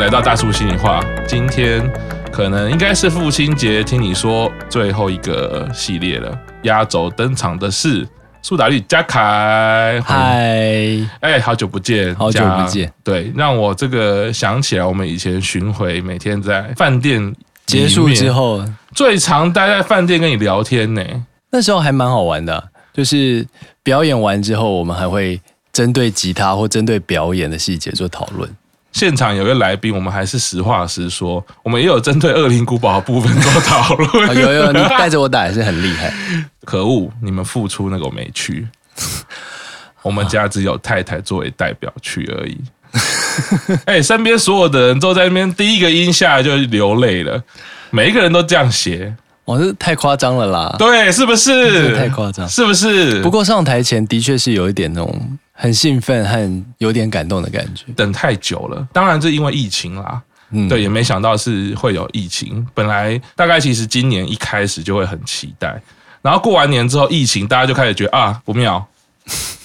来到大叔心里话。今天可能应该是父亲节，听你说最后一个系列了。压轴登场的是苏打绿嘉凯。嗨，哎，好久不见，好久不见。对，让我这个想起来，我们以前巡回，每天在饭店结束之后，最常待在饭店跟你聊天呢。那时候还蛮好玩的，就是表演完之后，我们还会针对吉他或针对表演的细节做讨论。现场有个来宾，我们还是实话实说，我们也有针对《恶灵古堡》的部分做讨论。哦。有有，你带着我打也是很厉害。可恶，你们付出那个我没去，我们家只有太太作为代表去而已。哎、欸，身边所有的人都在那边，第一个音下来就流泪了，每一个人都这样写。我是太夸张了啦！对，是不是？太夸张，是不是？不过上台前的确是有一点那种。很兴奋很有点感动的感觉。等太久了，当然是因为疫情啦。嗯，对，也没想到是会有疫情。本来大概其实今年一开始就会很期待，然后过完年之后疫情，大家就开始觉得啊不妙，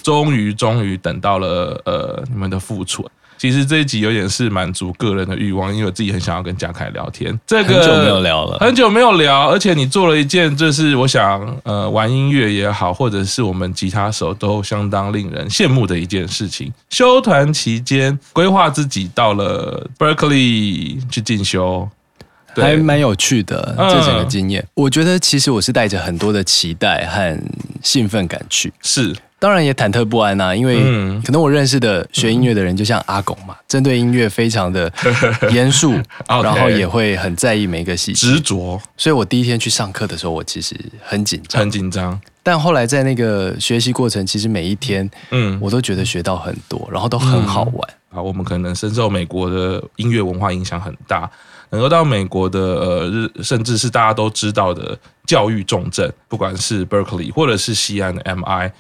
终于终于等到了呃你们的复出。其实这一集有点是满足个人的欲望，因为我自己很想要跟嘉凯聊天。这个很久没有聊了，很久没有聊，而且你做了一件，就是我想，呃，玩音乐也好，或者是我们吉他手都相当令人羡慕的一件事情。休团期间，规划自己到了 Berkeley 去进修，还蛮有趣的这整个经验。嗯，我觉得其实我是带着很多的期待和兴奋感去，是。当然也忐忑不安呐，因为可能我认识的学音乐的人，就像阿拱嘛，针对音乐非常的严肃，然后也会很在意每一个细节，执着。所以我第一天去上课的时候，我其实很紧张，很紧张。但后来在那个学习过程，其实每一天，嗯，我都觉得学到很多，然后都很好玩。啊，我们可能深受美国的音乐文化影响很大，能够到美国的呃，甚至是大家都知道的教育重镇，不管是 Berkeley 或者是西安的 MI。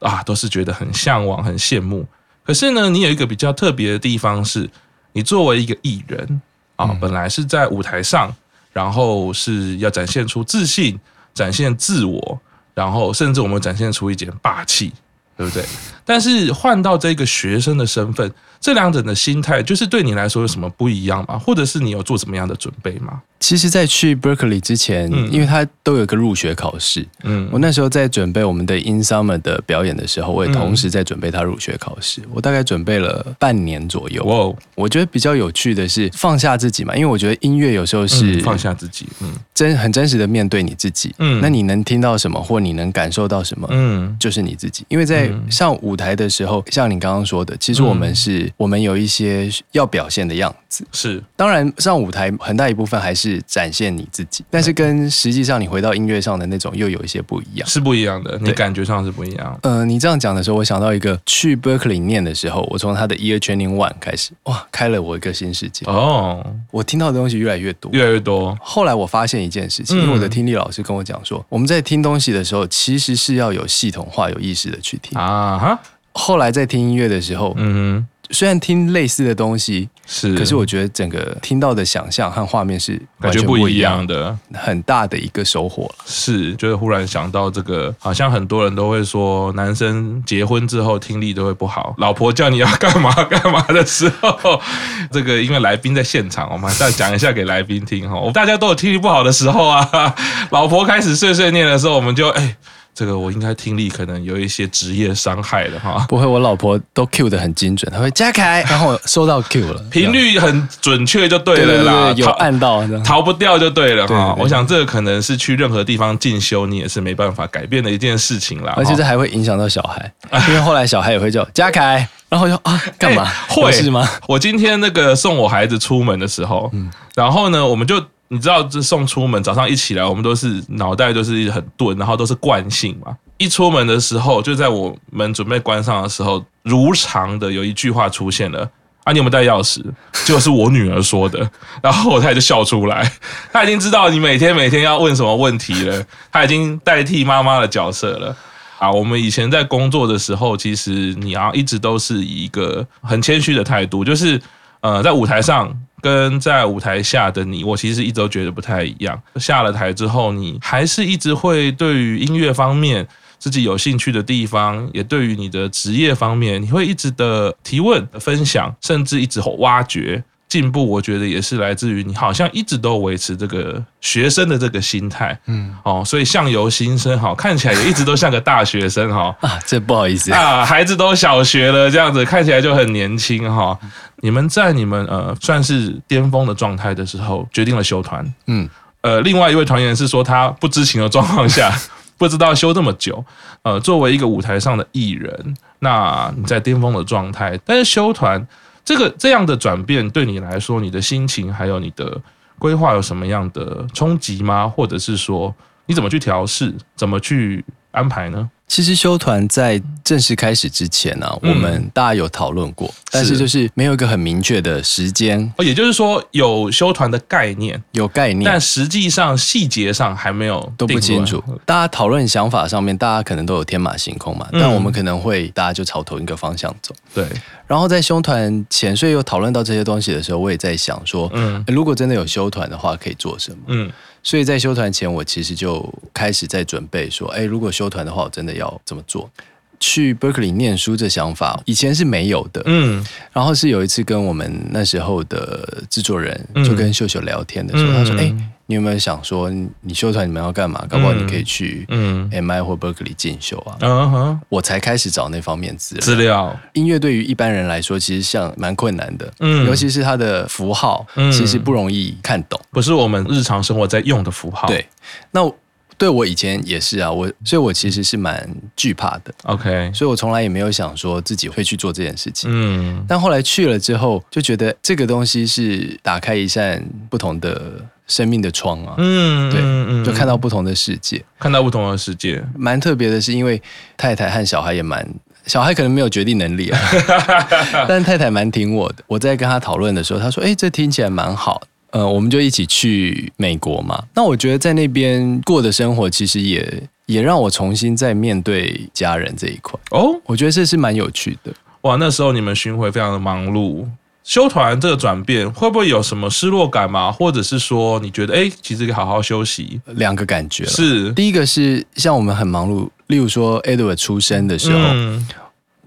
啊，都是觉得很向往、很羡慕。可是呢，你有一个比较特别的地方是，你作为一个艺人啊，本来是在舞台上，然后是要展现出自信、展现自我，然后甚至我们展现出一点霸气，对不对？但是换到这个学生的身份。这两者的心态，就是对你来说有什么不一样吗？或者是你有做什么样的准备吗？其实，在去 Berkeley 之前，嗯、因为他都有一个入学考试，嗯，我那时候在准备我们的 In Summer 的表演的时候，我也同时在准备他入学考试。我大概准备了半年左右。哇，我觉得比较有趣的是放下自己嘛，因为我觉得音乐有时候是放下自己，嗯，真很真实的面对你自己，嗯，那你能听到什么，或你能感受到什么，嗯，就是你自己。因为在上舞台的时候，像你刚刚说的，其实我们是。我们有一些要表现的样子，是。当然上舞台很大一部分还是展现你自己，但是跟实际上你回到音乐上的那种又有一些不一样，是不一样的，你感觉上是不一样。呃，你这样讲的时候，我想到一个去 Berkeley 念的时候，我从他的 Ear Training One 开始，哇，开了我一个新世界。哦，我听到的东西越来越多，越来越多。后来我发现一件事情，因为我的听力老师跟我讲说，我们在听东西的时候，其实是要有系统化、有意识的去听。啊哈。后来在听音乐的时候，嗯。虽然听类似的东西是，可是我觉得整个听到的想象和画面是完全不一样的，很大的一个收获。是，就是忽然想到这个，好像很多人都会说，男生结婚之后听力都会不好，老婆叫你要干嘛 干嘛的时候，这个因为来宾在现场，我们再讲一下给来宾听哈。大家都有听力不好的时候啊，老婆开始碎碎念的时候，我们就哎。这个我应该听力可能有一些职业伤害的哈，不会，我老婆都 Q 的很精准，她会加凯，然后收到 Q 了，频率很准确就对了啦，有按到，逃不掉就对了哈。我想这个可能是去任何地方进修，你也是没办法改变的一件事情啦。而且这还会影响到小孩，因为后来小孩也会叫加凯，然后就啊干嘛？会是吗？我今天那个送我孩子出门的时候，嗯，然后呢，我们就。你知道，这送出门，早上一起来，我们都是脑袋都是很钝，然后都是惯性嘛。一出门的时候，就在我们准备关上的时候，如常的有一句话出现了：“啊，你有没有带钥匙？”就是我女儿说的，然后我太太就笑出来。她已经知道你每天每天要问什么问题了，她已经代替妈妈的角色了。啊，我们以前在工作的时候，其实你要一直都是以一个很谦虚的态度，就是呃，在舞台上。跟在舞台下的你，我其实一直都觉得不太一样。下了台之后，你还是一直会对于音乐方面自己有兴趣的地方，也对于你的职业方面，你会一直的提问、分享，甚至一直挖掘。进步，我觉得也是来自于你好像一直都维持这个学生的这个心态，嗯，哦，所以相由心生，哈，看起来也一直都像个大学生，哈。啊，这不好意思。啊，孩子都小学了，这样子看起来就很年轻，哈。你们在你们呃算是巅峰的状态的时候，决定了休团，嗯，呃，另外一位团员是说他不知情的状况下，不知道休这么久，呃，作为一个舞台上的艺人，那你在巅峰的状态，但是休团。这个这样的转变对你来说，你的心情还有你的规划有什么样的冲击吗？或者是说你怎么去调试，怎么去安排呢？其实修团在正式开始之前呢、啊，嗯、我们大家有讨论过，但是就是没有一个很明确的时间。哦，也就是说有修团的概念，有概念，但实际上细节上还没有都不清楚。大家讨论想法上面，大家可能都有天马行空嘛，嗯、但我们可能会大家就朝同一个方向走。对。然后在修团前，所以又讨论到这些东西的时候，我也在想说，嗯，如果真的有修团的话，可以做什么？嗯。所以在休团前，我其实就开始在准备说，哎，如果休团的话，我真的要怎么做？去 Berkeley 念书这想法以前是没有的，嗯，然后是有一次跟我们那时候的制作人就跟秀秀聊天的时候，嗯、他说，哎。你有没有想说，你休团你们要干嘛？搞不好你可以去 MI 或 Berkeley 进修啊。嗯哼，我才开始找那方面资料。资料，音乐对于一般人来说，其实像蛮困难的。嗯，尤其是它的符号，其实不容易看懂，不是我们日常生活在用的符号。对，那对我以前也是啊，我所以，我其实是蛮惧怕的。OK，所以我从来也没有想说自己会去做这件事情。嗯，但后来去了之后，就觉得这个东西是打开一扇不同的。生命的窗啊，嗯，对，就看到不同的世界，看到不同的世界，蛮特别的是，因为太太和小孩也蛮，小孩可能没有决定能力啊，但太太蛮听我的。我在跟他讨论的时候，他说：“哎，这听起来蛮好。”呃，我们就一起去美国嘛。那我觉得在那边过的生活，其实也也让我重新再面对家人这一块。哦，我觉得这是蛮有趣的。哇，那时候你们巡回非常的忙碌。休团这个转变会不会有什么失落感吗？或者是说你觉得哎，其实可以好好休息？两个感觉是，第一个是像我们很忙碌，例如说 Edward 出生的时候，嗯、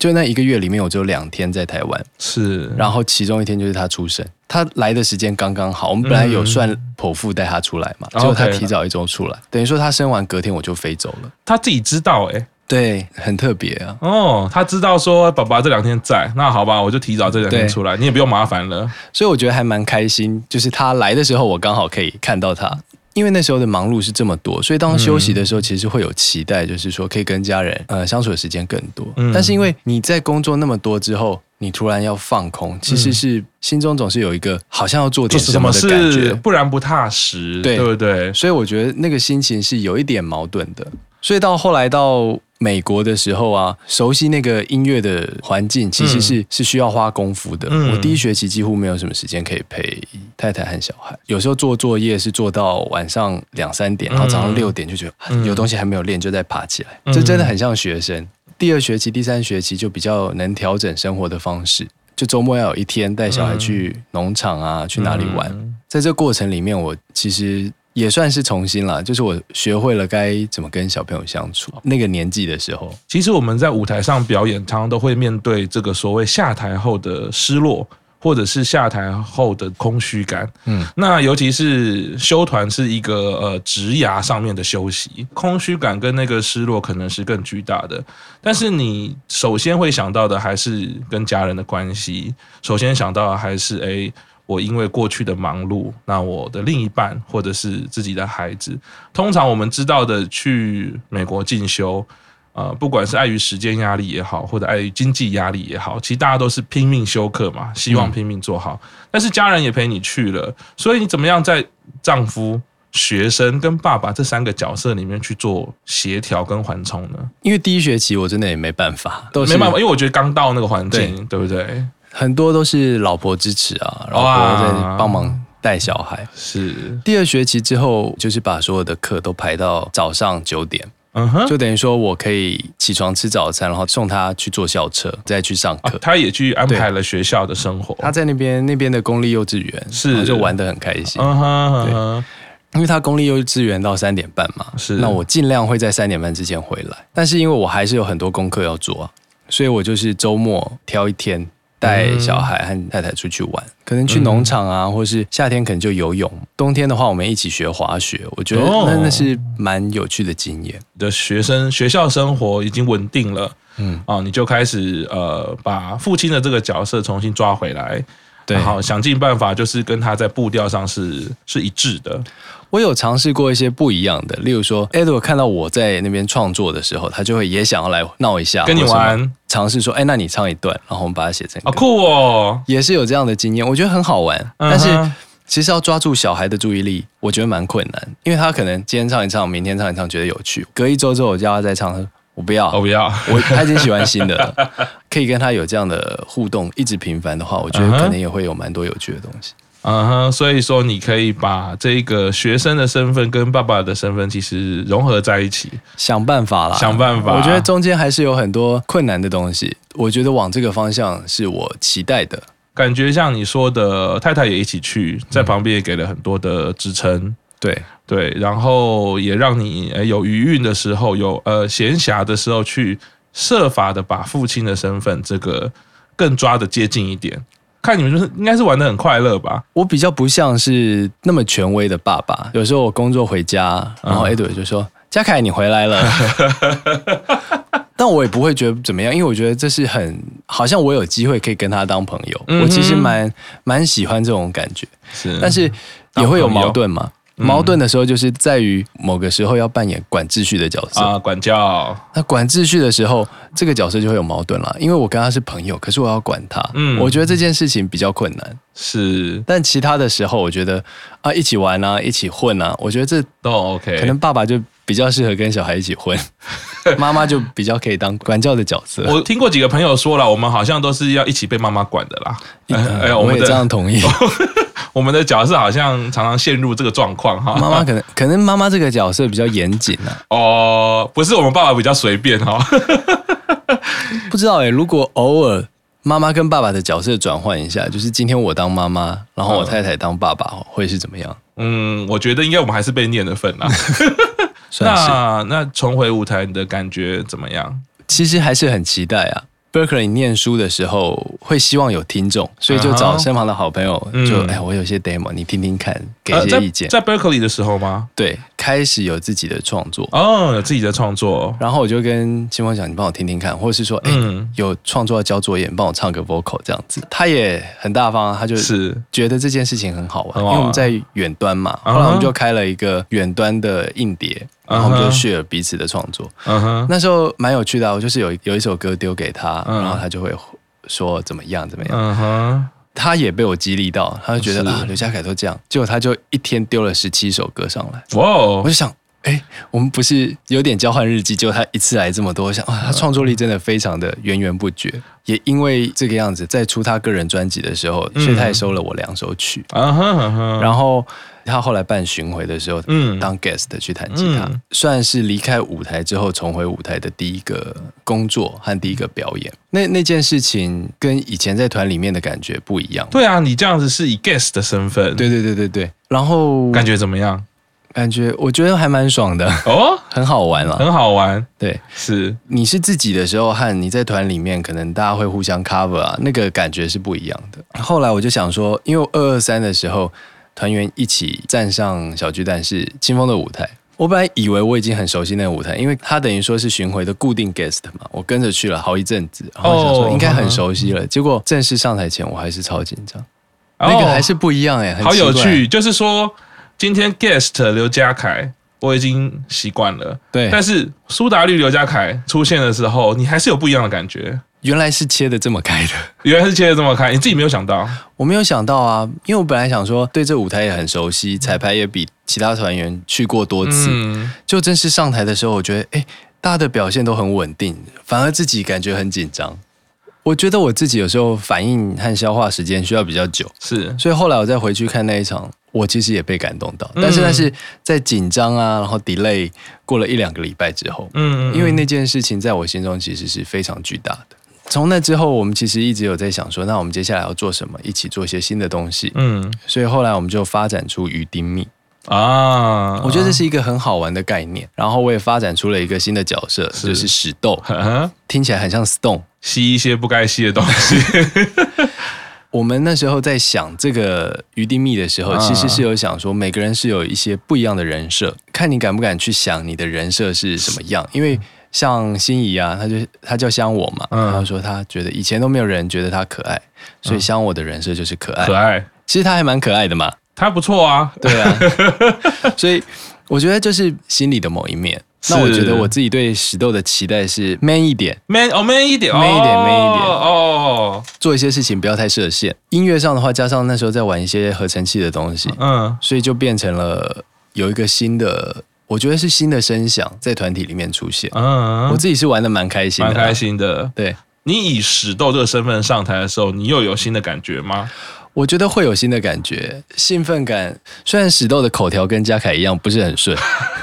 就那一个月里面我只有两天在台湾，是，然后其中一天就是他出生，他来的时间刚刚好，我们本来有算剖腹带他出来嘛，结果、嗯、他提早一周出来，等于说他生完隔天我就飞走了，他自己知道哎。对，很特别啊。哦，他知道说爸爸这两天在，那好吧，我就提早这两天出来，你也不用麻烦了。所以我觉得还蛮开心，就是他来的时候，我刚好可以看到他。因为那时候的忙碌是这么多，所以当休息的时候，其实会有期待，就是说可以跟家人呃相处的时间更多。嗯、但是因为你在工作那么多之后，你突然要放空，其实是心中总是有一个好像要做点什么的感觉，不然不踏实，对，对不对？所以我觉得那个心情是有一点矛盾的。所以到后来到美国的时候啊，熟悉那个音乐的环境，其实是、嗯、是需要花功夫的。嗯、我第一学期几乎没有什么时间可以陪太太和小孩，有时候做作业是做到晚上两三点，然后早上六点就觉得有东西还没有练，就再爬起来。嗯、这真的很像学生。第二学期、第三学期就比较能调整生活的方式，就周末要有一天带小孩去农场啊，去哪里玩。在这过程里面，我其实。也算是重新了，就是我学会了该怎么跟小朋友相处。那个年纪的时候，其实我们在舞台上表演，常常都会面对这个所谓下台后的失落，或者是下台后的空虚感。嗯，那尤其是休团是一个呃职涯上面的休息，空虚感跟那个失落可能是更巨大的。但是你首先会想到的还是跟家人的关系，首先想到的还是诶。我因为过去的忙碌，那我的另一半或者是自己的孩子，通常我们知道的去美国进修，呃，不管是碍于时间压力也好，或者碍于经济压力也好，其实大家都是拼命修课嘛，希望拼命做好。嗯、但是家人也陪你去了，所以你怎么样在丈夫、学生跟爸爸这三个角色里面去做协调跟缓冲呢？因为第一学期我真的也没办法，都没办法，因为我觉得刚到那个环境，对，对不对？很多都是老婆支持啊，老婆在帮忙带小孩。是第二学期之后，就是把所有的课都排到早上九点，嗯哼，就等于说我可以起床吃早餐，然后送他去坐校车，再去上课。他也去安排了学校的生活。他在那边那边的公立幼稚园，是就玩得很开心。嗯哼，对，因为他公立幼稚园到三点半嘛，是那我尽量会在三点半之前回来。但是因为我还是有很多功课要做啊，所以我就是周末挑一天。带小孩和太太出去玩，可能去农场啊，或是夏天可能就游泳，冬天的话我们一起学滑雪。我觉得那那是蛮有趣的经验。的学生学校生活已经稳定了，嗯。啊，你就开始呃把父亲的这个角色重新抓回来，对，然后想尽办法就是跟他在步调上是是一致的。我有尝试过一些不一样的，例如说，Edward 看到我在那边创作的时候，他就会也想要来闹一下，跟你玩，尝试说，哎，那你唱一段，然后我们把它写成歌。啊，酷哦，也是有这样的经验，我觉得很好玩。但是其实要抓住小孩的注意力，我觉得蛮困难，因为他可能今天唱一唱，明天唱一唱，觉得有趣，隔一周之后我叫他再唱，他说我不要，我不要，我他已经喜欢新的了，可以跟他有这样的互动，一直频繁的话，我觉得可能也会有蛮多有趣的东西。嗯哼，uh huh, 所以说你可以把这个学生的身份跟爸爸的身份其实融合在一起，想办法啦，想办法。我觉得中间还是有很多困难的东西，我觉得往这个方向是我期待的。感觉像你说的，太太也一起去，在旁边也给了很多的支撑，嗯、对对，然后也让你有余韵的时候，有呃闲暇的时候去设法的把父亲的身份这个更抓的接近一点。看你们就是应该是玩的很快乐吧？我比较不像是那么权威的爸爸。有时候我工作回家，然后 Edward 就说：“佳凯，你回来了。”但我也不会觉得怎么样，因为我觉得这是很好像我有机会可以跟他当朋友。嗯、我其实蛮蛮喜欢这种感觉，是，但是也会有矛盾嘛。矛盾的时候就是在于某个时候要扮演管秩序的角色啊，管教。那管秩序的时候，这个角色就会有矛盾了，因为我跟他是朋友，可是我要管他。嗯，我觉得这件事情比较困难。是，但其他的时候，我觉得啊，一起玩啊，一起混啊，我觉得这都 OK。可能爸爸就比较适合跟小孩一起混，妈妈就比较可以当管教的角色。我听过几个朋友说了，我们好像都是要一起被妈妈管的啦。哎呀，我也这样同意。我们的角色好像常常陷入这个状况哈。妈妈可能可能妈妈这个角色比较严谨啊。哦，不是我们爸爸比较随便哈。不知道哎，如果偶尔妈妈跟爸爸的角色转换一下，就是今天我当妈妈，然后我太太当爸爸，会是怎么样？嗯，我觉得应该我们还是被念的份啦。那那重回舞台，你的感觉怎么样？其实还是很期待啊。Berkeley 念书的时候会希望有听众，所以就找身旁的好朋友，就哎，我有些 demo，你听听看，给一些意见。在 Berkeley 的时候吗？对，开始有自己的创作哦，有自己的创作。然后我就跟青峰讲，你帮我听听看，或者是说，哎，有创作要交作业，你帮我唱个 vocal 这样子。他也很大方，他就是觉得这件事情很好玩，因为我们在远端嘛。后来我们就开了一个远端的硬碟。然后我们就 share 彼此的创作，uh huh. 那时候蛮有趣的。我就是有有一首歌丢给他，uh huh. 然后他就会说怎么样怎么样。Uh huh. 他也被我激励到，他就觉得啊，刘家凯都这样。结果他就一天丢了十七首歌上来。哇！Wow. 我就想，哎，我们不是有点交换日记？结果他一次来这么多，我想啊，他创作力真的非常的源源不绝。也因为这个样子，在出他个人专辑的时候，所以他也收了我两首曲。Uh uh. 然后。他后来办巡回的时候，嗯，当 guest 去弹吉他，嗯、算是离开舞台之后重回舞台的第一个工作和第一个表演。那那件事情跟以前在团里面的感觉不一样。对啊，你这样子是以 guest 的身份，对对对对对。然后感觉怎么样？感觉我觉得还蛮爽的哦，很好玩了，很好玩。对，是你是自己的时候和你在团里面，可能大家会互相 cover 啊，那个感觉是不一样的。后来我就想说，因为二二三的时候。团员一起站上小巨蛋是清风的舞台，我本来以为我已经很熟悉那个舞台，因为他等于说是巡回的固定 guest 嘛，我跟着去了好一阵子，然后想说应该很熟悉了。结果正式上台前，我还是超紧张，那个还是不一样哎，好有趣。就是说今天 guest 刘家凯，我已经习惯了，对，但是苏打绿刘家凯出现的时候，你还是有不一样的感觉。原来是切的这么开的，原来是切的这么开，你自己没有想到？我没有想到啊，因为我本来想说对这舞台也很熟悉，彩排也比其他团员去过多次，嗯、就正式上台的时候，我觉得哎，大家的表现都很稳定，反而自己感觉很紧张。我觉得我自己有时候反应和消化时间需要比较久，是，所以后来我再回去看那一场，我其实也被感动到，但是那是在紧张啊，然后 delay 过了一两个礼拜之后，嗯，因为那件事情在我心中其实是非常巨大的。从那之后，我们其实一直有在想说，那我们接下来要做什么？一起做一些新的东西。嗯，所以后来我们就发展出鱼丁蜜。啊。我觉得这是一个很好玩的概念。然后我也发展出了一个新的角色，是就是屎豆，听起来很像 Stone，吸一些不该吸的东西。我们那时候在想这个鱼丁糸的时候，其实是有想说，每个人是有一些不一样的人设，看你敢不敢去想你的人设是什么样。因为像心仪啊，他就他叫香我嘛，他说他觉得以前都没有人觉得他可爱，所以香我的人设就是可爱。可爱，其实他还蛮可爱的嘛，他不错啊，对啊，所以我觉得就是心里的某一面。那我觉得我自己对屎豆的期待是 man 一点，man 哦 man 一点，man 一点 man 一点哦，做一些事情不要太设限。音乐上的话，加上那时候在玩一些合成器的东西，嗯，所以就变成了有一个新的，我觉得是新的声响在团体里面出现。嗯，我自己是玩的蛮开心的，蛮开心的。对，你以屎豆这个身份上台的时候，你又有新的感觉吗？我觉得会有新的感觉，兴奋感。虽然史豆的口条跟嘉凯一样不是很顺，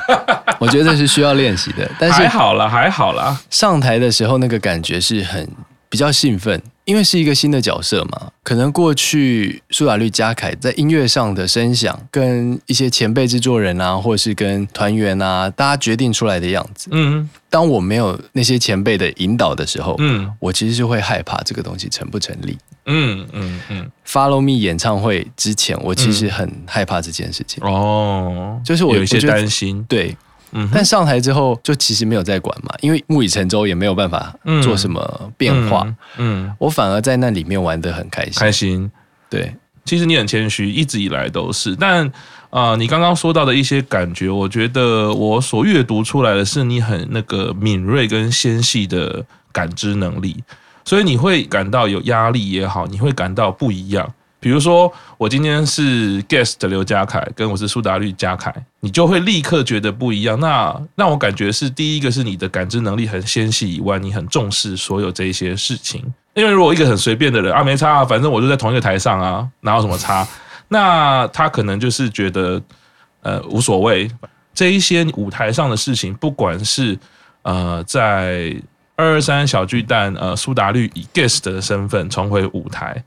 我觉得这是需要练习的。但是还好啦，还好啦。上台的时候那个感觉是很比较兴奋，因为是一个新的角色嘛。可能过去苏打绿嘉凯在音乐上的声响，跟一些前辈制作人啊，或者是跟团员啊，大家决定出来的样子。嗯，当我没有那些前辈的引导的时候，嗯，我其实是会害怕这个东西成不成立。嗯嗯嗯，Follow Me 演唱会之前，我其实很害怕这件事情。哦，就是我有一些担心。对，嗯，但上台之后就其实没有再管嘛，因为木已成舟，也没有办法做什么变化。嗯，我反而在那里面玩的很开心。开心。对，其实你很谦虚，一直以来都是。但啊，你刚刚说到的一些感觉，我觉得我所阅读出来的是你很那个敏锐跟纤细的感知能力。所以你会感到有压力也好，你会感到不一样。比如说，我今天是 guest 刘家凯，跟我是苏打绿家凯，你就会立刻觉得不一样。那让我感觉是第一个是你的感知能力很纤细以外，你很重视所有这一些事情。因为如果一个很随便的人啊，没差啊，反正我就在同一个台上啊，哪有什么差？那他可能就是觉得呃无所谓。这一些舞台上的事情，不管是呃在。二二三小巨蛋，呃，苏打绿以 guest 的身份重回舞台，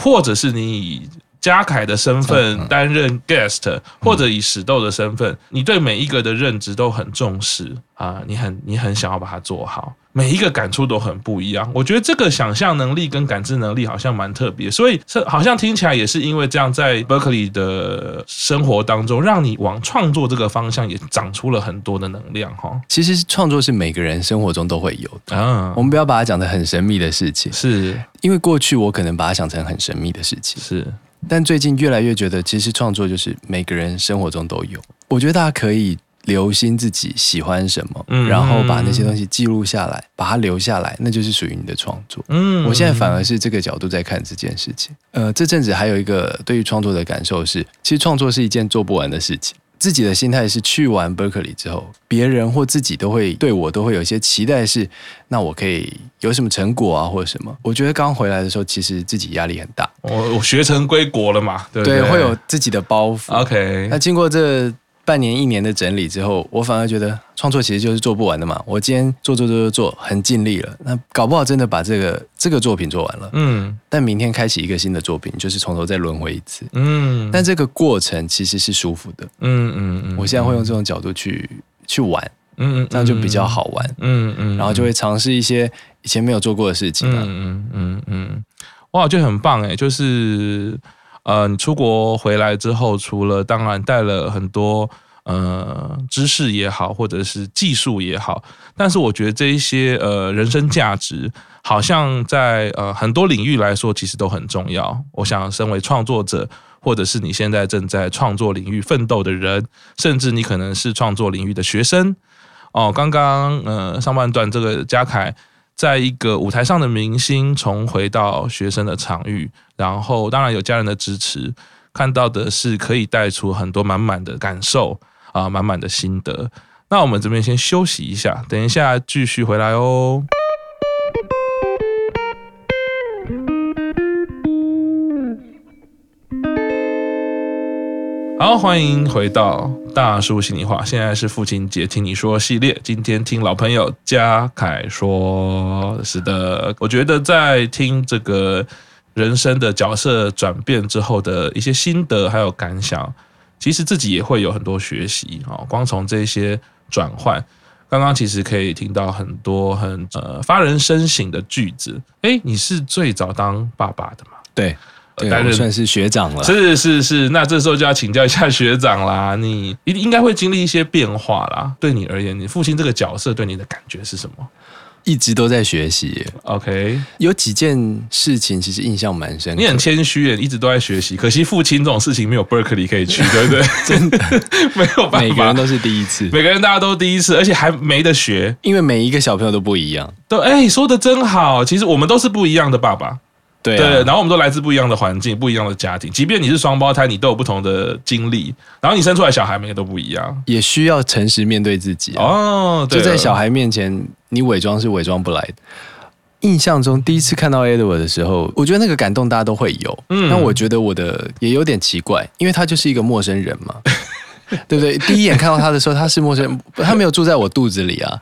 或者是你以嘉凯的身份担任 guest，或者以史豆的身份，你对每一个的认知都很重视啊，你很你很想要把它做好。每一个感触都很不一样，我觉得这个想象能力跟感知能力好像蛮特别，所以是好像听起来也是因为这样，在 Berkeley 的生活当中，让你往创作这个方向也长出了很多的能量哈。其实创作是每个人生活中都会有的。啊，我们不要把它讲的很神秘的事情，是。因为过去我可能把它想成很神秘的事情，是，但最近越来越觉得，其实创作就是每个人生活中都有，我觉得大家可以。留心自己喜欢什么，嗯，然后把那些东西记录下来，把它留下来，那就是属于你的创作。嗯，我现在反而是这个角度在看这件事情。呃，这阵子还有一个对于创作的感受是，其实创作是一件做不完的事情。自己的心态是去完 Berkeley 之后，别人或自己都会对我都会有一些期待，是那我可以有什么成果啊，或者什么？我觉得刚回来的时候，其实自己压力很大。我我学成归国了嘛，对对？对，会有自己的包袱。OK，那经过这。半年一年的整理之后，我反而觉得创作其实就是做不完的嘛。我今天做做做做做，很尽力了，那搞不好真的把这个这个作品做完了。嗯，但明天开启一个新的作品，就是从头再轮回一次。嗯，但这个过程其实是舒服的。嗯嗯嗯，我现在会用这种角度去去玩。嗯嗯，这样就比较好玩。嗯嗯，然后就会尝试一些以前没有做过的事情。嗯嗯嗯嗯，哇，就很棒哎，就是。呃，你出国回来之后，除了当然带了很多呃知识也好，或者是技术也好，但是我觉得这一些呃人生价值，好像在呃很多领域来说，其实都很重要。我想，身为创作者，或者是你现在正在创作领域奋斗的人，甚至你可能是创作领域的学生哦。刚刚呃上半段这个嘉凯。在一个舞台上的明星重回到学生的场域，然后当然有家人的支持，看到的是可以带出很多满满的感受啊，满满的心得。那我们这边先休息一下，等一下继续回来哦。好，欢迎回到大叔心里话。现在是父亲节，听你说系列。今天听老朋友嘉凯说，是的，我觉得在听这个人生的角色转变之后的一些心得还有感想，其实自己也会有很多学习啊。光从这些转换，刚刚其实可以听到很多很呃发人深省的句子。哎，你是最早当爸爸的吗？对。担任算是学长了，是是是，那这时候就要请教一下学长啦。你一定应该会经历一些变化啦。对你而言，你父亲这个角色对你的感觉是什么？一直都在学习。OK，有几件事情其实印象蛮深。你很谦虚耶，一直都在学习。可惜父亲这种事情没有 Berkeley 可以去，对不对？真的 没有办法。每个人都是第一次，每个人大家都第一次，而且还没得学，因为每一个小朋友都不一样。对，哎，说的真好。其实我们都是不一样的爸爸。对，啊、对，然后我们都来自不一样的环境，不一样的家庭。即便你是双胞胎，你都有不同的经历。然后你生出来小孩，每个都不一样，也需要诚实面对自己，啊、哦。就在小孩面前，你伪装是伪装不来的。印象中第一次看到 Edward 的时候，我觉得那个感动大家都会有。嗯，那我觉得我的也有点奇怪，因为他就是一个陌生人嘛，对不对？第一眼看到他的时候，他是陌生人，他没有住在我肚子里啊。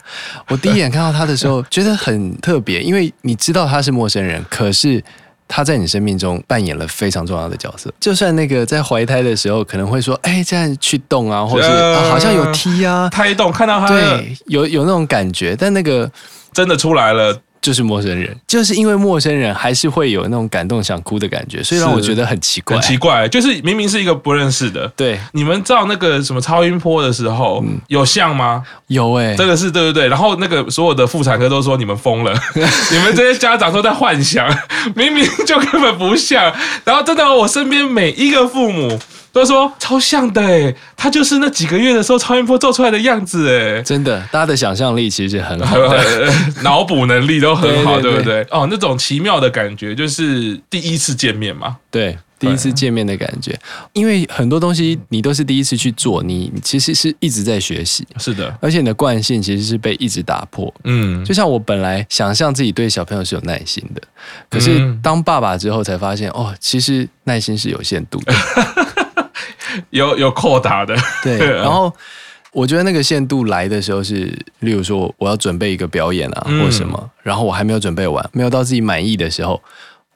我第一眼看到他的时候，觉得很特别，因为你知道他是陌生人，可是。他在你生命中扮演了非常重要的角色。就算那个在怀胎的时候，可能会说：“哎，这样去动啊，或者是、啊、好像有踢啊，胎动，看到他对，有有那种感觉。”但那个真的出来了。就是陌生人，就是因为陌生人还是会有那种感动想哭的感觉，所以让我觉得很奇怪，很奇怪。就是明明是一个不认识的，对，你们照那个什么超音波的时候，嗯、有像吗？有哎、欸，这个是对对对。然后那个所有的妇产科都说你们疯了，你们这些家长都在幻想，明明就根本不像。然后真的，我身边每一个父母。都说超像的哎，他就是那几个月的时候超音波做出来的样子哎，真的，大家的想象力其实很好，脑补能力都很好，对不对？哦，那种奇妙的感觉就是第一次见面嘛，对，第一次见面的感觉，因为很多东西你都是第一次去做，你其实是一直在学习，是的，而且你的惯性其实是被一直打破，嗯，就像我本来想象自己对小朋友是有耐心的，可是当爸爸之后才发现，哦，其实耐心是有限度的。有有扣打的，对。然后我觉得那个限度来的时候是，例如说我要准备一个表演啊，或什么，然后我还没有准备完，没有到自己满意的时候。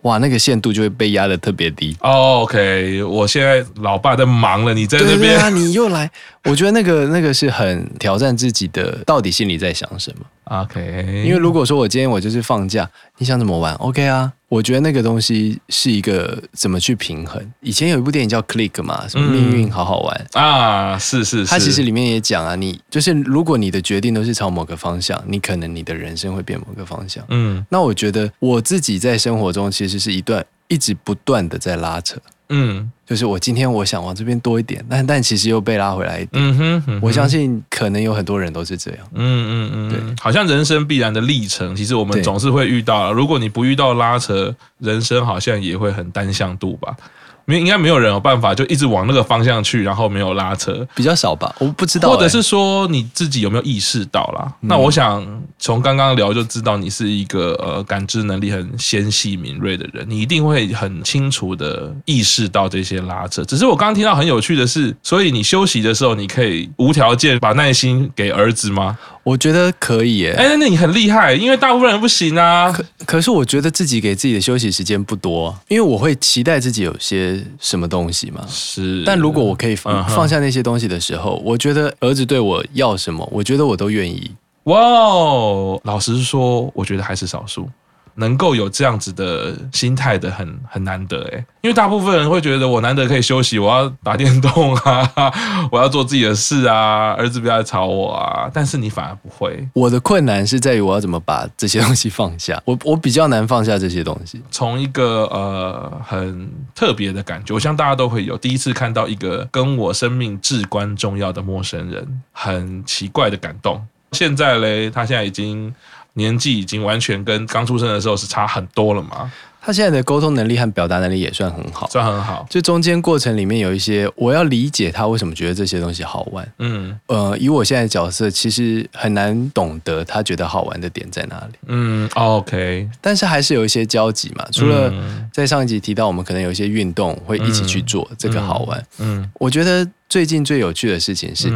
哇，那个限度就会被压的特别低。Oh, OK，我现在老爸在忙了，你在那边。啊，你又来，我觉得那个那个是很挑战自己的，到底心里在想什么？OK，因为如果说我今天我就是放假，你想怎么玩？OK 啊。我觉得那个东西是一个怎么去平衡。以前有一部电影叫《Click》嘛，什么命运好好玩、嗯、啊，是是是。它其实里面也讲啊，你就是如果你的决定都是朝某个方向，你可能你的人生会变某个方向。嗯，那我觉得我自己在生活中其实是一段一直不断的在拉扯。嗯，就是我今天我想往这边多一点，但但其实又被拉回来一点。嗯哼，嗯哼，我相信可能有很多人都是这样。嗯嗯嗯，对，好像人生必然的历程，其实我们总是会遇到。如果你不遇到拉扯，人生好像也会很单向度吧。没应该没有人有办法就一直往那个方向去，然后没有拉扯，比较少吧？我不知道、欸，或者是说你自己有没有意识到啦？嗯、那我想从刚刚聊就知道你是一个呃感知能力很纤细敏锐的人，你一定会很清楚的意识到这些拉扯。只是我刚刚听到很有趣的是，所以你休息的时候，你可以无条件把耐心给儿子吗？我觉得可以耶，哎，那你很厉害，因为大部分人不行啊。可可是我觉得自己给自己的休息时间不多，因为我会期待自己有些什么东西嘛。是，但如果我可以放放下那些东西的时候，我觉得儿子对我要什么，我觉得我都愿意。哇哦，老实说，我觉得还是少数。能够有这样子的心态的很很难得诶，因为大部分人会觉得我难得可以休息，我要打电动啊，我要做自己的事啊，儿子不要来吵我啊。但是你反而不会。我的困难是在于我要怎么把这些东西放下，我我比较难放下这些东西。从一个呃很特别的感觉，我相信大家都会有第一次看到一个跟我生命至关重要的陌生人，很奇怪的感动。现在嘞，他现在已经。年纪已经完全跟刚出生的时候是差很多了嘛？他现在的沟通能力和表达能力也算很好，算很好。就中间过程里面有一些，我要理解他为什么觉得这些东西好玩。嗯，呃，以我现在的角色，其实很难懂得他觉得好玩的点在哪里。嗯，OK。但是还是有一些交集嘛。除了在上一集提到，我们可能有一些运动会一起去做，这个好玩。嗯，我觉得。最近最有趣的事情是，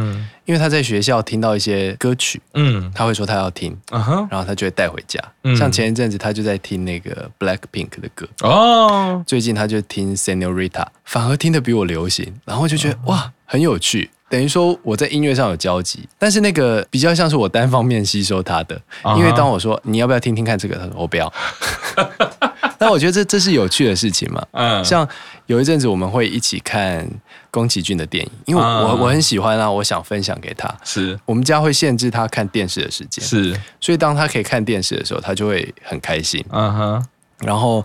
因为他在学校听到一些歌曲，嗯，他会说他要听，然后他就会带回家。像前一阵子他就在听那个 Blackpink 的歌，哦，最近他就听 Senorita，反而听得比我流行，然后就觉得哇，很有趣。等于说我在音乐上有交集，但是那个比较像是我单方面吸收他的，因为当我说你要不要听听看这个，他说我不要。但我觉得这这是有趣的事情嘛。嗯，像有一阵子我们会一起看宫崎骏的电影，因为我、嗯、我很喜欢啊，我想分享给他。是我们家会限制他看电视的时间，是，所以当他可以看电视的时候，他就会很开心。嗯哼，然后。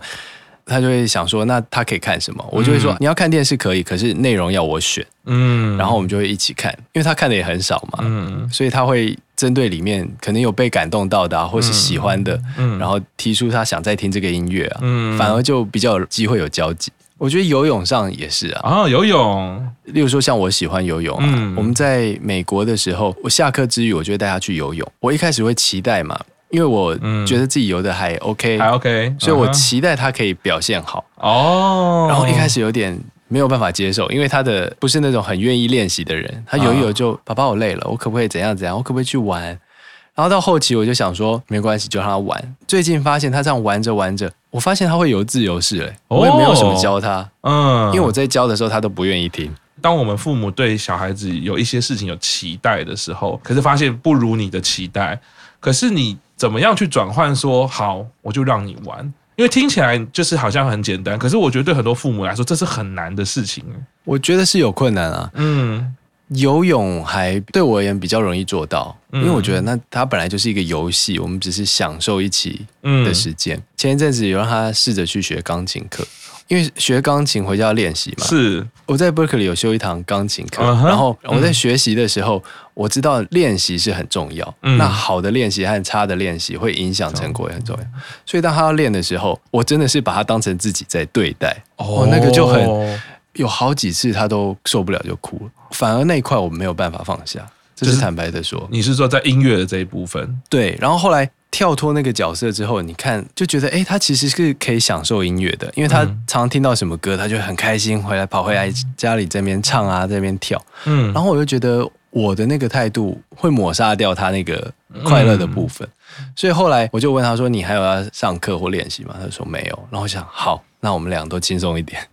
他就会想说，那他可以看什么？我就会说，你要看电视可以，可是内容要我选。嗯，然后我们就会一起看，因为他看的也很少嘛。嗯，所以他会针对里面可能有被感动到的啊，或是喜欢的，嗯，然后提出他想再听这个音乐啊。嗯，反而就比较有机会有交集。我觉得游泳上也是啊。啊，游泳，例如说像我喜欢游泳啊。我们在美国的时候，我下课之余，我就会带他去游泳。我一开始会期待嘛。因为我觉得自己游的还 OK，还 OK，所以我期待他可以表现好哦。然后一开始有点没有办法接受，因为他的不是那种很愿意练习的人。他游一游就，爸爸我累了，我可不可以怎样怎样？我可不可以去玩？然后到后期我就想说，没关系，就让他玩。最近发现他这样玩着玩着，我发现他会游自由式了。我也没有什么教他，嗯，因为我在教的时候他都不愿意听。当我们父母对小孩子有一些事情有期待的时候，可是发现不如你的期待，可是你。怎么样去转换？说好，我就让你玩，因为听起来就是好像很简单，可是我觉得对很多父母来说，这是很难的事情。我觉得是有困难啊。嗯，游泳还对我而言比较容易做到，因为我觉得那它本来就是一个游戏，我们只是享受一起的时间。前一阵子有让他试着去学钢琴课。因为学钢琴回家要练习嘛，是我在 Berkeley 有修一堂钢琴课，uh huh, 然后我在学习的时候，嗯、我知道练习是很重要。嗯、那好的练习和差的练习会影响成果也很重要。所以当他要练的时候，我真的是把他当成自己在对待。哦，那个就很有好几次他都受不了就哭了，反而那一块我没有办法放下。这是坦白的说，你是说在音乐的这一部分？对，然后后来。跳脱那个角色之后，你看就觉得，哎，他其实是可以享受音乐的，因为他常常听到什么歌，他就很开心，回来跑回来家里这边唱啊，这边跳。嗯，然后我就觉得我的那个态度会抹杀掉他那个快乐的部分，嗯、所以后来我就问他说：“你还有要上课或练习吗？”他说：“没有。”然后我想，好，那我们俩都轻松一点，哦、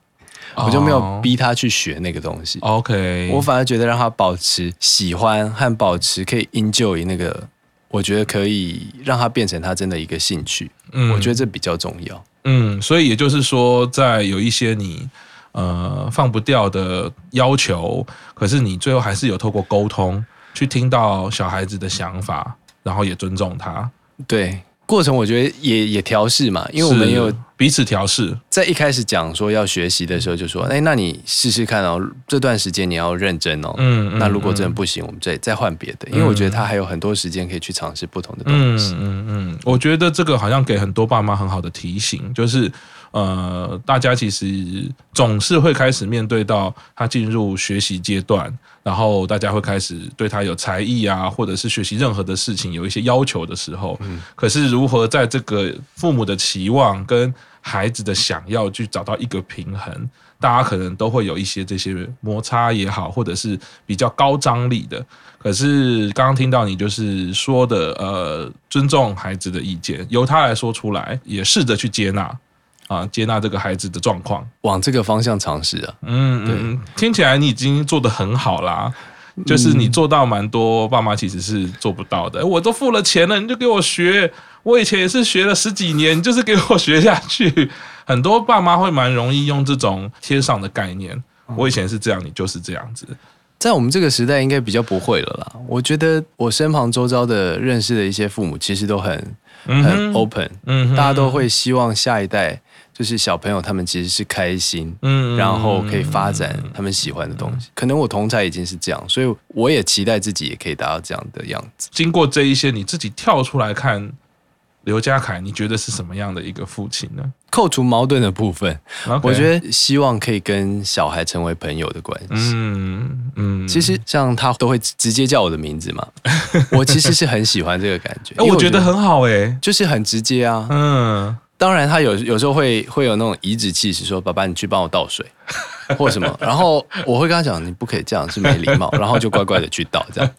我就没有逼他去学那个东西。OK，我反而觉得让他保持喜欢和保持可以 enjoy 那个。我觉得可以让他变成他真的一个兴趣，嗯，我觉得这比较重要，嗯，所以也就是说，在有一些你呃放不掉的要求，可是你最后还是有透过沟通去听到小孩子的想法，然后也尊重他，对。过程我觉得也也调试嘛，因为我们有彼此调试。在一开始讲说要学习的时候，就说：“哎，那你试试看哦，这段时间你要认真哦。嗯”嗯，那如果真的不行，我们再再换别的，因为我觉得他还有很多时间可以去尝试不同的东西。嗯嗯嗯，我觉得这个好像给很多爸妈很好的提醒，就是。呃，大家其实总是会开始面对到他进入学习阶段，然后大家会开始对他有才艺啊，或者是学习任何的事情有一些要求的时候，嗯，可是如何在这个父母的期望跟孩子的想要去找到一个平衡，大家可能都会有一些这些摩擦也好，或者是比较高张力的。可是刚刚听到你就是说的，呃，尊重孩子的意见，由他来说出来，也试着去接纳。啊，接纳这个孩子的状况，往这个方向尝试啊。嗯嗯，听起来你已经做得很好啦，就是你做到蛮多爸妈其实是做不到的。我都付了钱了，你就给我学。我以前也是学了十几年，就是给我学下去。很多爸妈会蛮容易用这种贴上的概念。我以前是这样，你就是这样子。在我们这个时代，应该比较不会了啦。我觉得我身旁周遭的认识的一些父母，其实都很很 open，嗯哼，大家都会希望下一代。就是小朋友他们其实是开心，嗯，然后可以发展他们喜欢的东西。可能我同才已经是这样，所以我也期待自己也可以达到这样的样子。经过这一些，你自己跳出来看刘家凯，你觉得是什么样的一个父亲呢？扣除矛盾的部分，Okay. 我觉得希望可以跟小孩成为朋友的关系。嗯嗯，其实像他都会直接叫我的名字嘛，我其实是很喜欢这个感觉。我觉得很好诶，就是很直接啊。嗯。当然，他有有时候会会有那种颐指气使，说：“爸爸，你去帮我倒水，或什么。”然后我会跟他讲：“你不可以这样，是没礼貌。” 然后就乖乖的去倒。这样，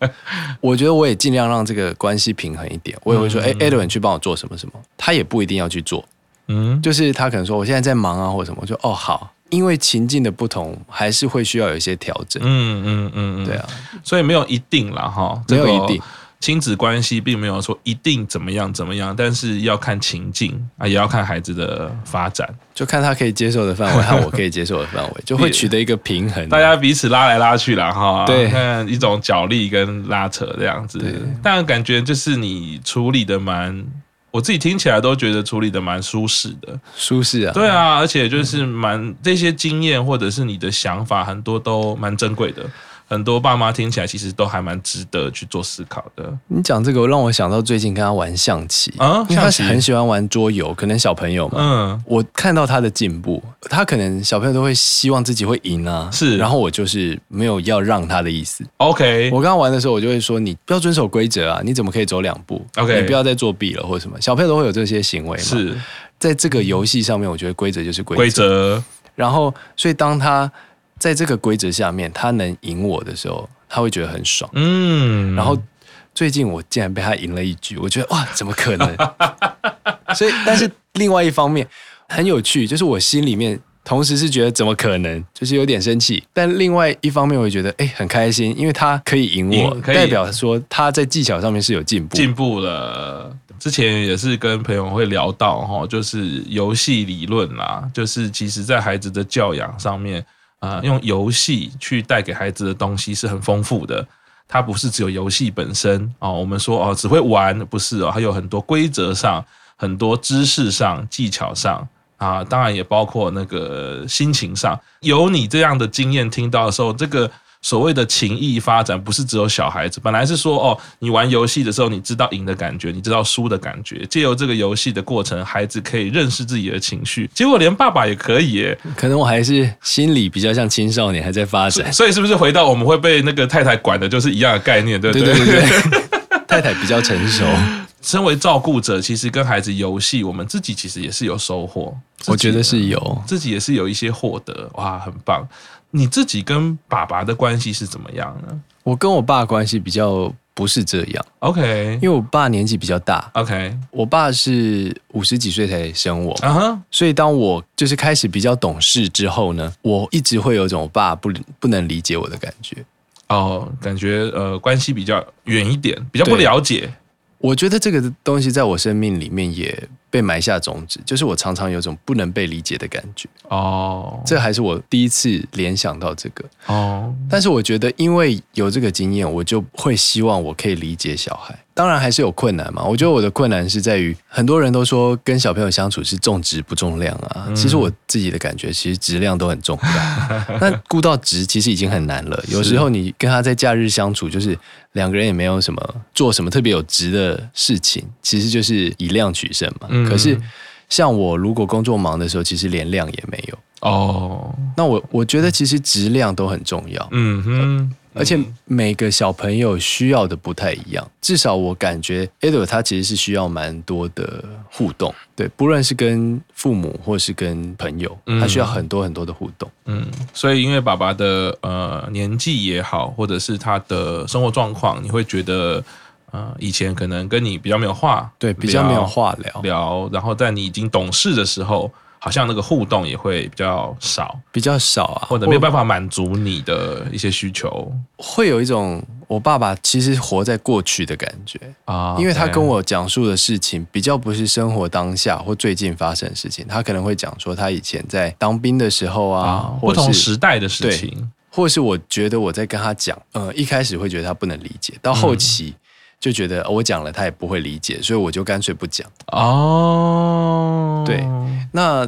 我觉得我也尽量让这个关系平衡一点。我也会说：“哎，Edwin，去帮我做什么什么。”他也不一定要去做，嗯，就是他可能说：“我现在在忙啊，或什么。”我就：“哦，好。”因为情境的不同，还是会需要有一些调整。嗯嗯嗯，对啊，所以没有一定了哈，没有一定。亲子关系并没有说一定怎么样怎么样，但是要看情境啊，也要看孩子的发展，就看他可以接受的范围和我可以接受的范围，就会取得一个平衡，大家彼此拉来拉去啦哈。对，看一种角力跟拉扯这样子。但感觉就是你处理的蛮，我自己听起来都觉得处理的蛮舒适的，舒适啊。对啊，而且就是蛮这些经验或者是你的想法，很多都蛮珍贵的。很多爸妈听起来其实都还蛮值得去做思考的。你讲这个让我想到最近跟他玩象棋啊，因为他很喜欢玩桌游，可能小朋友嘛。嗯，我看到他的进步，他可能小朋友都会希望自己会赢啊。是，然后我就是没有要让他的意思。OK，我刚刚玩的时候，我就会说你不要遵守规则啊，你怎么可以走两步？OK，你不要再作弊了或者什么。小朋友都会有这些行为嘛。是，在这个游戏上面，我觉得规则就是规则。规则。然后，所以当他。在这个规则下面，他能赢我的时候，他会觉得很爽。嗯，然后最近我竟然被他赢了一局，我觉得哇，怎么可能？所以，但是另外一方面很有趣，就是我心里面同时是觉得怎么可能，就是有点生气，但另外一方面我也觉得哎，很开心，因为他可以赢我，代表说他在技巧上面是有进步，进步了。之前也是跟朋友会聊到哈，就是游戏理论啦，就是其实在孩子的教养上面。啊、用游戏去带给孩子的东西是很丰富的，它不是只有游戏本身哦。我们说哦，只会玩不是哦，还有很多规则上、很多知识上、技巧上啊，当然也包括那个心情上。有你这样的经验听到的时候，这个。所谓的情谊发展，不是只有小孩子。本来是说，哦，你玩游戏的时候，你知道赢的感觉，你知道输的感觉。借由这个游戏的过程，孩子可以认识自己的情绪。结果连爸爸也可以耶。可能我还是心理比较像青少年，还在发展。所以是不是回到我们会被那个太太管的，就是一样的概念，对不对？对对对对 太太比较成熟。身为照顾者，其实跟孩子游戏，我们自己其实也是有收获。我觉得是有，自己也是有一些获得。哇，很棒。你自己跟爸爸的关系是怎么样呢？我跟我爸关系比较不是这样。OK，因为我爸年纪比较大。OK，我爸是五十几岁才生我。啊哈，所以当我就是开始比较懂事之后呢，我一直会有一种我爸不不能理解我的感觉。哦，感觉呃关系比较远一点，比较不了解。我觉得这个东西在我生命里面也被埋下种子，就是我常常有种不能被理解的感觉。哦，这还是我第一次联想到这个。哦，但是我觉得因为有这个经验，我就会希望我可以理解小孩。当然还是有困难嘛。我觉得我的困难是在于，很多人都说跟小朋友相处是重质不重量啊。其实我自己的感觉，其实质量都很重要。那顾到质其实已经很难了。有时候你跟他在假日相处，就是两个人也没有什么做什么特别有值的事情，其实就是以量取胜嘛。可是，像我如果工作忙的时候，其实连量也没有哦。那我我觉得其实质量都很重要。嗯哼，而且每个小朋友需要的不太一样。至少我感觉 Edward 他其实是需要蛮多的互动，对，不论是跟父母或是跟朋友，他需要很多很多的互动。嗯，所以因为爸爸的呃年纪也好，或者是他的生活状况，你会觉得。呃，以前可能跟你比较没有话，对，比较没有话聊聊，然后在你已经懂事的时候，好像那个互动也会比较少，比较少啊，或者没有办法满足你的一些需求，会有一种我爸爸其实活在过去的感觉啊，因为他跟我讲述的事情比较不是生活当下或最近发生的事情，他可能会讲说他以前在当兵的时候啊，不同时代的事情，或是我觉得我在跟他讲，呃，一开始会觉得他不能理解，到后期。就觉得我讲了他也不会理解，所以我就干脆不讲。哦，对，那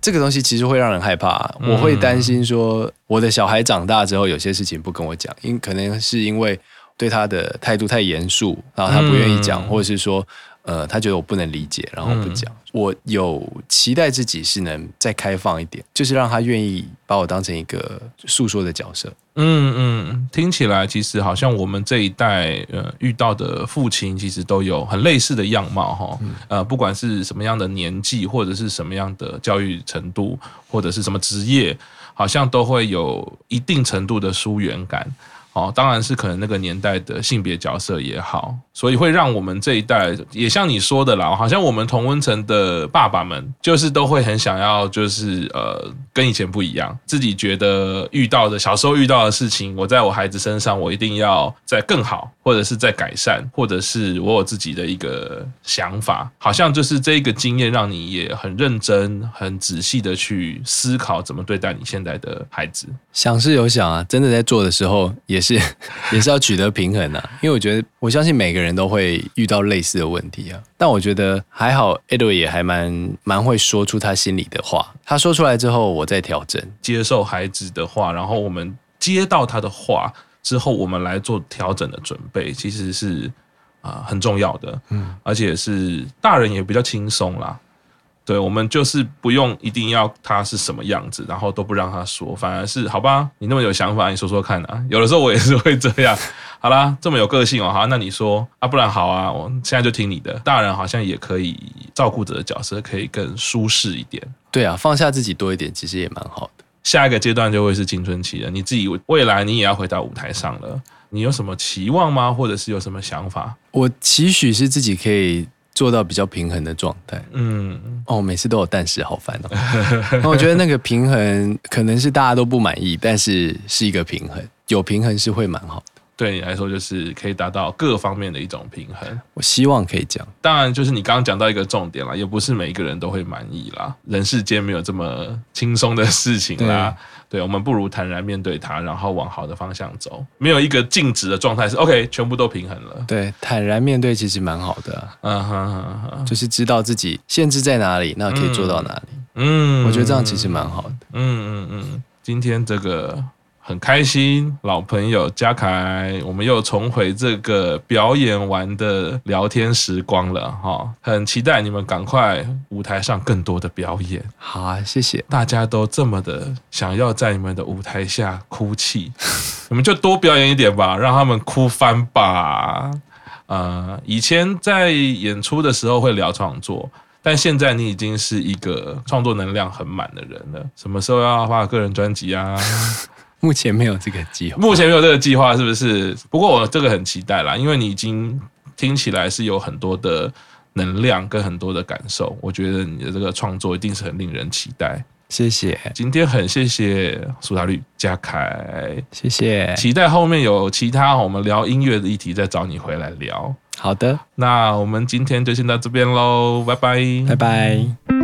这个东西其实会让人害怕。我会担心说，我的小孩长大之后有些事情不跟我讲，因可能是因为对他的态度太严肃，然后他不愿意讲，或者是说。呃，他觉得我不能理解，然后不讲。嗯、我有期待自己是能再开放一点，就是让他愿意把我当成一个诉说的角色。嗯嗯，听起来其实好像我们这一代呃遇到的父亲，其实都有很类似的样貌哈。嗯、呃，不管是什么样的年纪，或者是什么样的教育程度，或者是什么职业，好像都会有一定程度的疏远感。哦，当然是可能那个年代的性别角色也好，所以会让我们这一代也像你说的啦，好像我们同温层的爸爸们就是都会很想要，就是呃跟以前不一样，自己觉得遇到的小时候遇到的事情，我在我孩子身上我一定要再更好，或者是在改善，或者是我有自己的一个想法，好像就是这一个经验让你也很认真、很仔细的去思考怎么对待你现在的孩子。想是有想啊，真的在做的时候也。是，也是要取得平衡啊，因为我觉得，我相信每个人都会遇到类似的问题啊。但我觉得还好，Edward 也还蛮蛮会说出他心里的话。他说出来之后，我再调整，接受孩子的话，然后我们接到他的话之后，我们来做调整的准备，其实是啊、呃、很重要的。嗯，而且是大人也比较轻松啦。对，我们就是不用一定要他是什么样子，然后都不让他说，反而是好吧，你那么有想法，你说说看啊。有的时候我也是会这样。好啦，这么有个性哦，好，那你说啊，不然好啊，我现在就听你的。大人好像也可以照顾者的角色，可以更舒适一点。对啊，放下自己多一点，其实也蛮好的。下一个阶段就会是青春期了，你自己未来你也要回到舞台上了，你有什么期望吗？或者是有什么想法？我期许是自己可以。做到比较平衡的状态，嗯，哦，每次都有但是，好烦哦。那 我觉得那个平衡可能是大家都不满意，但是是一个平衡，有平衡是会蛮好的。对你来说，就是可以达到各方面的一种平衡。我希望可以讲，当然就是你刚刚讲到一个重点啦，也不是每一个人都会满意啦。人世间没有这么轻松的事情啦。对，我们不如坦然面对它，然后往好的方向走。没有一个静止的状态是 OK，全部都平衡了。对，坦然面对其实蛮好的啊。嗯哼哼哼，就是知道自己限制在哪里，那可以做到哪里。嗯，我觉得这样其实蛮好的。嗯嗯嗯，今天这个。很开心，老朋友嘉凯，我们又重回这个表演完的聊天时光了哈，很期待你们赶快舞台上更多的表演。好啊，谢谢。大家都这么的想要在你们的舞台下哭泣，你们就多表演一点吧，让他们哭翻吧。呃，以前在演出的时候会聊创作，但现在你已经是一个创作能量很满的人了。什么时候要发个人专辑啊？目前没有这个计划，目前没有这个计划，是不是？不过我这个很期待啦，因为你已经听起来是有很多的能量跟很多的感受，我觉得你的这个创作一定是很令人期待。谢谢，今天很谢谢苏打绿嘉凯，谢谢，期待后面有其他我们聊音乐的议题再找你回来聊。好的，那我们今天就先到这边喽，拜拜，拜拜。